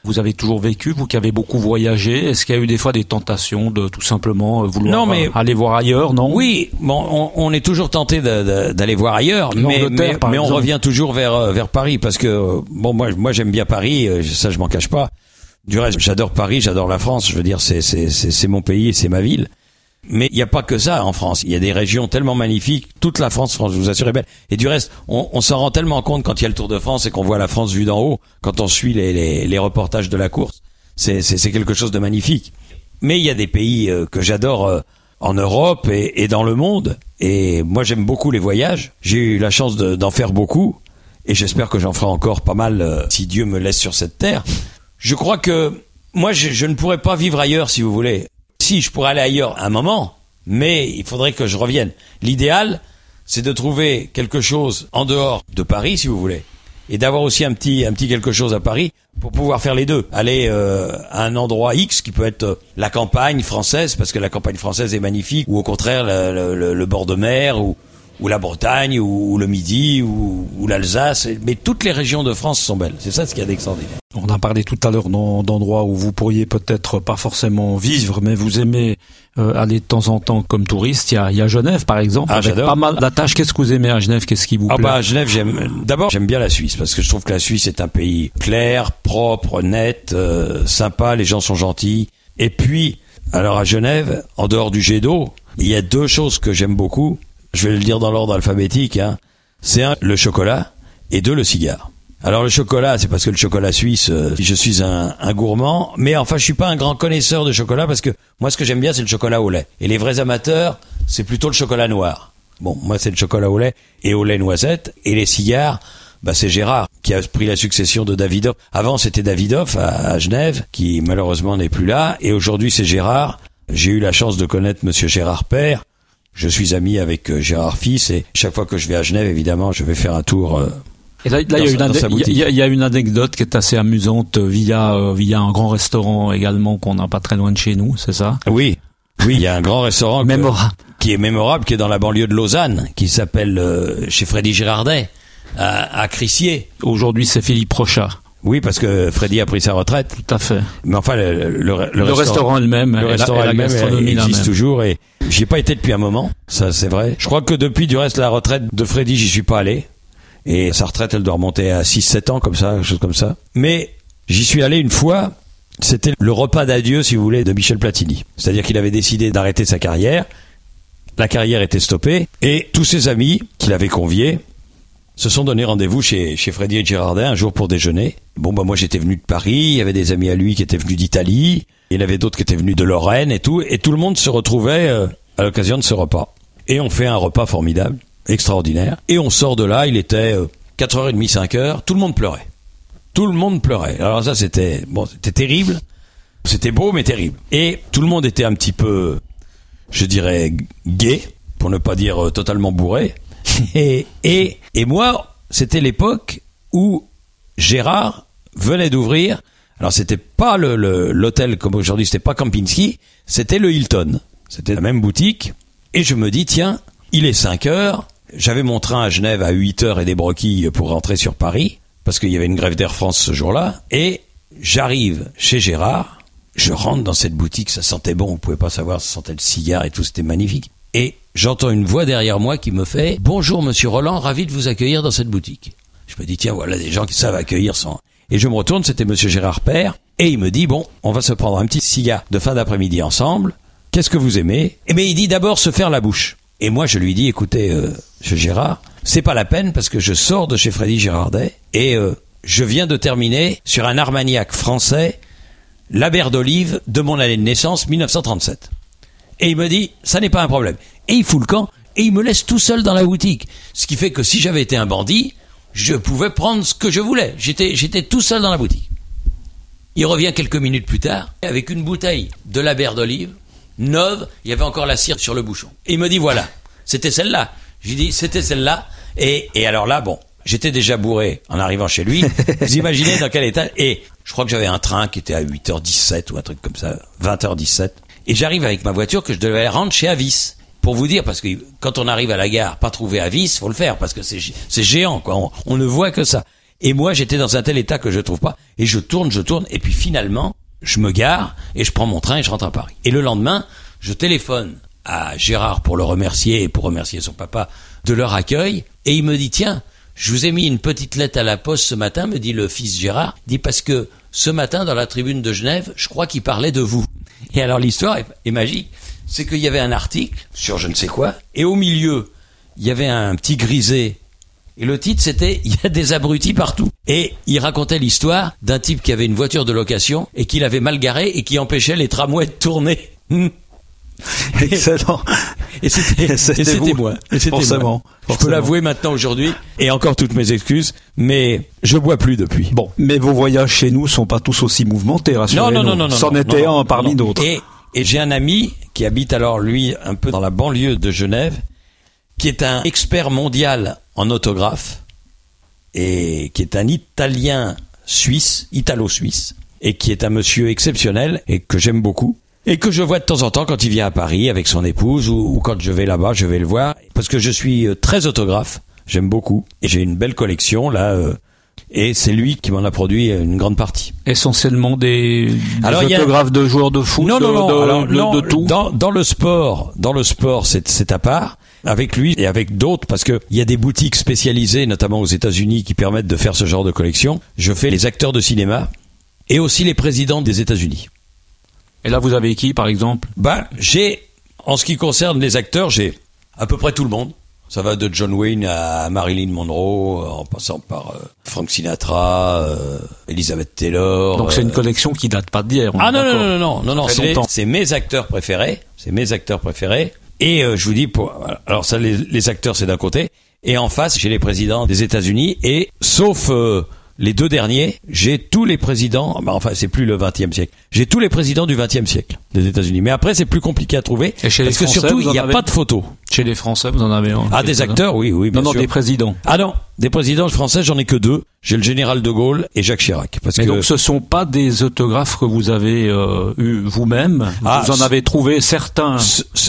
vous avez toujours vécu, vous qui avez beaucoup voyagé. Est-ce qu'il y a eu des fois des tentations de tout simplement euh, vouloir Non, mais- aller voir ailleurs, non? Oui, bon, on, on est toujours tenté d'aller voir ailleurs, mais, mais, mais on revient toujours vers vers Paris parce que bon, moi moi j'aime bien Paris, ça je m'en cache pas. Du reste, j'adore Paris, j'adore la France. Je veux dire, c'est c'est c'est mon pays et c'est ma ville. Mais il n'y a pas que ça en France. Il y a des régions tellement magnifiques. Toute la France, France, je vous assure, est belle. Et du reste, on, s'en rend tellement compte quand il y a le Tour de France et qu'on voit la France vue d'en haut, quand on suit les, les, les reportages de la course. C'est quelque chose de magnifique. Mais il y a des pays euh, que j'adore euh, en Europe et, et dans le monde. Et moi, j'aime beaucoup les voyages. J'ai eu la chance de- d'en faire beaucoup. Et j'espère que j'en ferai encore pas mal euh, si Dieu me laisse sur cette terre. Je crois que moi, je, je ne pourrais pas vivre ailleurs, si vous voulez. Si, je pourrais aller ailleurs un moment, mais il faudrait que je revienne. L'idéal, c'est de trouver quelque chose en dehors de Paris, si vous voulez, et d'avoir aussi un petit, un petit quelque chose à Paris pour pouvoir faire les deux. Aller euh, à un endroit X qui peut être euh, la campagne française, parce que la campagne française est magnifique, ou au contraire le, le- le bord de mer, ou, ou la Bretagne, ou, ou le Midi, ou, ou l'Alsace. Mais toutes les régions de France sont belles. C'est ça ce qu'il y a d'extraordinaire. On a parlé tout à l'heure d'en- d'endroits où vous pourriez peut-être pas forcément vivre, mais vous aimez euh, aller de temps en temps comme touriste. Il y a, il y a Genève, par exemple, Ah, avec j'adore. pas mal d'attaches. Qu'est-ce que vous aimez à Genève? Qu'est-ce qui vous Ah plaît? bah à Genève j'aime d'abord j'aime bien la Suisse parce que je trouve que la Suisse est un pays clair, propre, net, euh, sympa, les gens sont gentils. Et puis alors à Genève, en dehors du jet d'eau, il y a deux choses que j'aime beaucoup. Je vais le dire dans l'ordre alphabétique. Hein. C'est un le chocolat et deux le cigare. Alors le chocolat, c'est parce que le chocolat suisse, euh, je suis un, un gourmand, mais enfin je suis pas un grand connaisseur de chocolat parce que moi ce que j'aime bien c'est le chocolat au lait. Et les vrais amateurs, c'est plutôt le chocolat noir. Bon, moi c'est le chocolat au lait et au lait noisette. Et les cigares, bah c'est Gérard qui a pris la succession de Davidoff. Avant c'était Davidoff à, Genève, qui malheureusement n'est plus là. Et aujourd'hui c'est Gérard. J'ai eu la chance de connaître Monsieur Gérard Père. Je suis ami avec euh, Gérard Fils et chaque fois que je vais à Genève, évidemment, je vais faire un tour. Euh, et là, il y, a une anecdote qui est assez amusante via euh, via un grand restaurant également qu'on n'a pas très loin de chez nous, c'est ça? Oui, oui, il y a un grand restaurant qui est mémorable, qui est dans la banlieue de Lausanne, qui s'appelle chez Freddy Girardet à, à Crissier. Aujourd'hui, c'est Philippe Rochat. Oui, parce que Freddy a pris sa retraite. Tout à fait. Mais enfin, le, le, le, restaurant, elle-même, le restaurant elle-même existe toujours et j'y ai pas été depuis un moment. Ça, c'est vrai. Je crois que depuis, du reste, la retraite de Freddy, j'y suis pas allé. Et sa retraite, elle doit remonter à 6-7 ans, comme ça, quelque chose comme ça. Mais j'y suis allé une fois. C'était le repas d'adieu, si vous voulez, de Michel Platini. C'est-à-dire qu'il avait décidé d'arrêter sa carrière. La carrière était stoppée. Et tous ses amis qu'il avait conviés se sont donné rendez-vous chez, chez Freddy et Girardin un jour pour déjeuner. Bon, bah, moi, j'étais venu de Paris, il y avait des amis à lui qui étaient venus d'Italie, il y en avait d'autres qui étaient venus de Lorraine et tout, et tout le monde se retrouvait euh, à l'occasion de ce repas. Et on fait un repas formidable, extraordinaire, et on sort de là, il était 4h30, euh, 5h, tout le monde pleurait. Tout le monde pleurait. Alors ça, c'était, bon, c'était terrible. C'était beau, mais terrible. Et tout le monde était un petit peu, je dirais, gay, pour ne pas dire euh, totalement bourré. Et, et, et moi, c'était l'époque où Gérard venait d'ouvrir. Alors c'était pas le, l'hôtel comme aujourd'hui, c'était pas Kempinski, c'était le Hilton. C'était la même boutique. Et je me dis, tiens, il est 5 heures. J'avais mon train à Genève à 8 heures et des broquilles pour rentrer sur Paris, parce qu'il y avait une grève d'Air France ce jour-là. Et j'arrive chez Gérard. Je rentre dans cette boutique, ça sentait bon, vous pouvez pas savoir, ça sentait le cigare et tout, c'était magnifique. Et j'entends une voix derrière moi qui me fait Bonjour Monsieur Roland, ravi de vous accueillir dans cette boutique. Je me dis tiens voilà des gens qui savent accueillir sans. Et je me retourne, c'était Monsieur Gérard Père, et il me dit bon, on va se prendre un petit cigare de fin d'après-midi ensemble. Qu'est-ce que vous aimez? Eh bien, il dit d'abord se faire la bouche. Et moi, je lui dis écoutez, euh, Monsieur Gérard, c'est pas la peine parce que je sors de chez Freddy Girardet et euh, je viens de terminer sur un Armagnac français, la d'olive de mon année de naissance 1937. Et il me dit, ça n'est pas un problème. Et il fout le camp et il me laisse tout seul dans la boutique. Ce qui fait que si j'avais été un bandit, je pouvais prendre ce que je voulais. J'étais, j'étais tout seul dans la boutique. Il revient quelques minutes plus tard avec une bouteille de la berre d'olive, neuve, il y avait encore la cire sur le bouchon. Et il me dit voilà, c'était celle-là. J'ai dit c'était celle-là. Et, et alors là, bon, j'étais déjà bourré en arrivant chez lui. Vous imaginez dans quel état Et je crois que j'avais un train qui était à 8h17 ou un truc comme ça, 20h17. Et j'arrive avec ma voiture que je devais rendre chez Avis. Pour vous dire, parce que quand on arrive à la gare, pas trouver Avis, faut le faire, parce que c'est géant, quoi. On, ne voit que ça. Et moi, j'étais dans un tel état que je trouve pas. Et je tourne, je tourne, et puis finalement, je me gare, et je prends mon train et je rentre à Paris. Et le lendemain, je téléphone à Gérard pour le remercier et pour remercier son papa de leur accueil, et il me dit, tiens, je vous ai mis une petite lettre à la poste ce matin, me dit le fils Gérard, dit parce que ce matin dans la tribune de Genève, je crois qu'il parlait de vous. Et alors l'histoire est, magique, c'est qu'il y avait un article sur je ne sais quoi, et au milieu, il y avait un petit grisé. Et le titre, c'était Il y a des abrutis partout. Et il racontait l'histoire d'un type qui avait une voiture de location et qui l'avait mal garée et qui empêchait les tramways de tourner. Excellent. Et c'était moi. Et c'était moi. Je peux l'avouer maintenant aujourd'hui et encore toutes mes excuses, mais je bois plus depuis. Bon, mais vos voyages chez nous sont pas tous aussi mouvementés, rassurez-nous. Non, non, non, non. C'en était un parmi d'autres. Et, et j'ai un ami qui habite alors lui un peu dans la banlieue de Genève, qui est un expert mondial en autographe et qui est un Italien suisse, italo-suisse, et qui est un monsieur exceptionnel et que j'aime beaucoup et que je vois de temps en temps quand il vient à Paris avec son épouse ou, quand je vais là-bas, je vais le voir parce que je suis euh, très autographe, j'aime beaucoup et j'ai une belle collection là. Euh, et c'est lui qui m'en a produit une grande partie. Essentiellement des, autographes de joueurs de foot, non, non, non, de, tout. Dans, dans, le sport, dans le sport, c'est à part. Avec lui et avec d'autres, parce que il y a des boutiques spécialisées, notamment aux États-Unis, qui permettent de faire ce genre de collection. Je fais les acteurs de cinéma et aussi les présidents des États-Unis. Et là, vous avez qui, par exemple Ben, j'ai, en ce qui concerne les acteurs, j'ai à peu près tout le monde. Ça va de John Wayne à Marilyn Monroe, en passant par euh, Frank Sinatra, euh, Elizabeth Taylor. Donc c'est une euh, collection qui date pas d'hier. Ah non non, non non non non non c'est mes acteurs préférés, c'est mes acteurs préférés. Et euh, je vous dis, pour, alors ça, les, les acteurs, c'est d'un côté. Et en face, j'ai les présidents des États-Unis. Et sauf euh, les deux derniers, j'ai tous les présidents. Bah, enfin, c'est plus le 20e siècle. J'ai tous les présidents du 20e siècle des États-Unis. Mais après, c'est plus compliqué à trouver Et chez les parce que surtout, il n'y a avez pas de photos. Chez les Français, vous en avez un Ah, des acteurs, oui, oui, bien Non, non, sûr. des présidents. Ah non, des présidents français, j'en ai que deux. J'ai le général de Gaulle et Jacques Chirac. Parce Mais que donc, ce sont pas des autographes que vous avez euh, eu vous-même? Ah, vous en avez trouvé certains.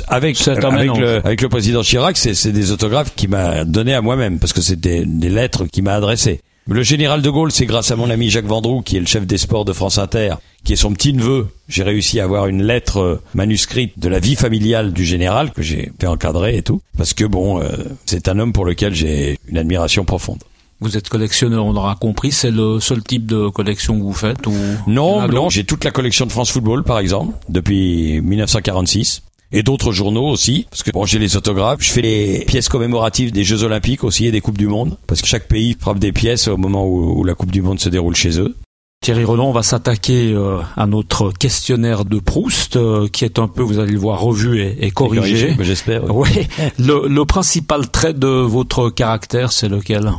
avec avec le, avec le président Chirac, c'est des autographes qu'il m'a donné à moi-même parce que c'est des, des lettres qu'il m'a adressées. Le général de Gaulle, c'est grâce à mon ami Jacques Vendroux, qui est le chef des sports de France Inter, qui est son petit neveu. J'ai réussi à avoir une lettre euh, manuscrite de la vie familiale du général que j'ai fait encadrer et tout, parce que bon, euh, c'est un homme pour lequel j'ai une admiration profonde. Vous êtes collectionneur, on l'aura compris. C'est le seul type de collection que vous faites ou Non, non, j'ai toute la collection de France Football, par exemple, depuis 1946. Et d'autres journaux aussi, parce que bon, j'ai les autographes, je fais les pièces commémoratives des Jeux Olympiques aussi et des Coupes du Monde, parce que chaque pays frappe des pièces au moment où, où la Coupe du Monde se déroule chez eux. Thierry Roland, on va s'attaquer euh, à notre questionnaire de Proust, euh, qui est un peu, vous allez le voir, revu et, et corrigé. Mais J'espère. oui. Le, le principal trait de votre caractère, c'est lequel?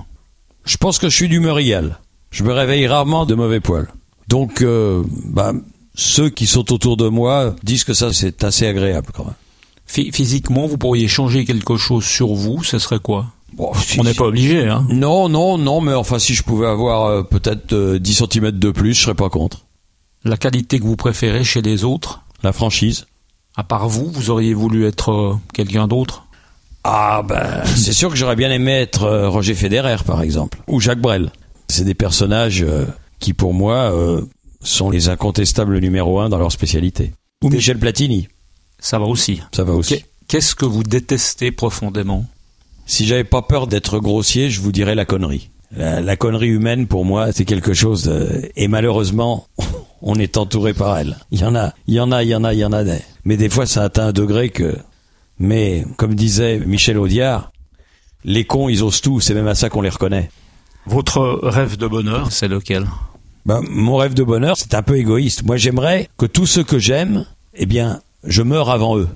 Je pense que je suis égale. Je me réveille rarement de mauvais poil. Donc, euh, bah, ceux qui sont autour de moi disent que ça, c'est assez agréable quand même. Phy- Physiquement, vous pourriez changer quelque chose sur vous, ce serait quoi? Bon, si- On n'est pas obligé, hein Non, non, non, mais enfin, si je pouvais avoir euh, peut-être euh, 10 cm de plus, je serais pas contre. La qualité que vous préférez chez les autres, La franchise. à part vous, vous auriez voulu être euh, quelqu'un d'autre? Ah ben, c'est sûr que j'aurais bien aimé être euh, Roger Federer, par exemple, ou Jacques Brel. C'est des personnages euh, qui, pour moi, euh, sont les incontestables numéro un dans leur spécialité. Ou Michel Platini, Ça va aussi. ça va aussi. Qu'est- Qu'est-ce que vous détestez profondément? Si j'avais pas peur d'être grossier, je vous dirais la connerie. La, la connerie humaine, pour moi, c'est quelque chose de... Et malheureusement, on est entouré par elle. Il y en a, il y en a, il y en a, il y en a des. Mais des fois, ça atteint un degré que... Mais, comme disait Michel Audiard, les cons, ils osent tout, c'est même à ça qu'on les reconnaît. Votre rêve de bonheur, c'est lequel? Ben, mon rêve de bonheur, c'est un peu égoïste. Moi, j'aimerais que tous ceux que j'aime, eh bien, je meure avant eux.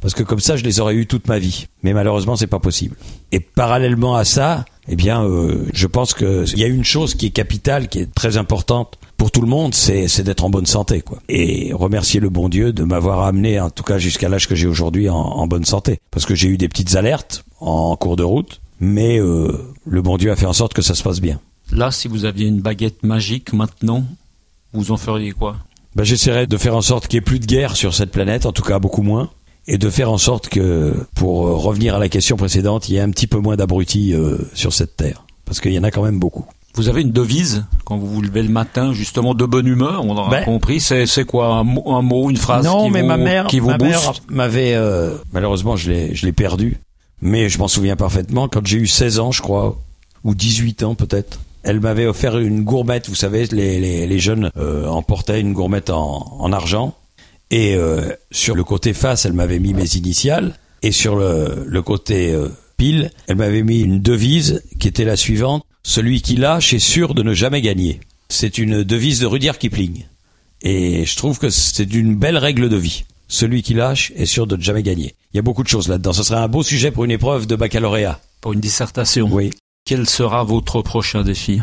Parce que comme ça, je les aurais eus toute ma vie. Mais malheureusement, c'est pas possible. Et parallèlement à ça, eh bien, euh, je pense que il y a une chose qui est capitale, qui est très importante pour tout le monde, c'est d'être en bonne santé, quoi. Et remercier le bon Dieu de m'avoir amené, en tout cas jusqu'à l'âge que j'ai aujourd'hui, en, en bonne santé. Parce que j'ai eu des petites alertes en cours de route, mais euh, le bon Dieu a fait en sorte que ça se passe bien. Là, si vous aviez une baguette magique maintenant, vous en feriez quoi? Ben, j'essaierai de faire en sorte qu'il n'y ait plus de guerre sur cette planète, en tout cas beaucoup moins, et de faire en sorte que, pour euh, revenir à la question précédente, il y ait un petit peu moins d'abrutis euh, sur cette terre. Parce qu'il y en a quand même beaucoup. Vous avez une devise? Quand vous vous levez le matin, justement de bonne humeur, on aura Ben- compris. C'est c'est quoi? Un mot, un mot, une phrase non, qui mais vous, ma mère, qui vous ma mère m'avait, euh, malheureusement, je l'ai, je l'ai perdu, mais je m'en souviens parfaitement. Quand j'ai eu 16 ans, je crois, ou 18 ans peut-être, elle m'avait offert une gourmette. Vous savez, les, les, les jeunes euh, emportaient une gourmette en, en argent, et euh, sur le côté face, elle m'avait mis mes initiales, et sur le, le côté euh, pile, elle m'avait mis une devise qui était la suivante celui qui lâche est sûr de ne jamais gagner. C'est une devise de Rudyard Kipling. Et je trouve que c'est une belle règle de vie. Celui qui lâche est sûr de ne jamais gagner. Il y a beaucoup de choses là-dedans. Ce serait un beau sujet pour une épreuve de baccalauréat. pour une dissertation. Oui. Quel sera votre prochain défi?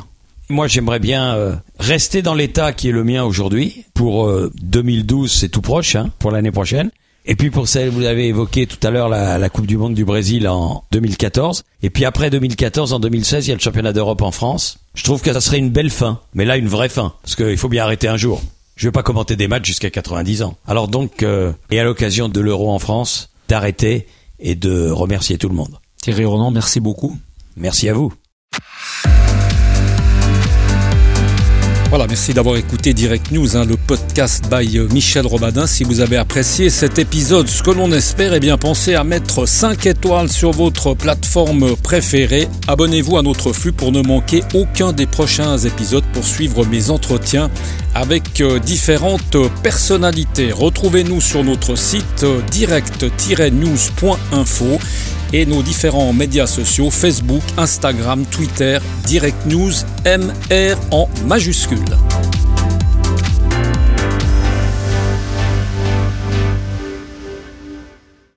Moi, j'aimerais bien euh, rester dans l'état qui est le mien aujourd'hui. Pour euh, 2012, c'est tout proche, hein, pour l'année prochaine. Et puis pour celle, vous avez évoqué tout à l'heure la, la Coupe du Monde du Brésil en 2014. Et puis après 2014, en 2016, il y a le championnat d'Europe en France. Je trouve que ça serait une belle fin. Mais là, une vraie fin. Parce qu'il faut bien arrêter un jour. Je vais pas commenter des matchs jusqu'à 90 ans. Alors donc, euh, et à l'occasion de l'Euro en France, d'arrêter et de remercier tout le monde. Thierry Roland, merci beaucoup. Merci à vous. Voilà, merci d'avoir écouté Direct News, hein, le podcast by euh, Michel Robadin. Si vous avez apprécié cet épisode, ce que l'on espère, eh bien pensez à mettre 5 étoiles sur votre plateforme préférée. Abonnez-vous à notre flux pour ne manquer aucun des prochains épisodes pour suivre mes entretiens avec euh, différentes personnalités. Retrouvez-nous sur notre site euh, direct-news.info et nos différents médias sociaux Facebook, Instagram, Twitter, Direct News, MR en majuscule.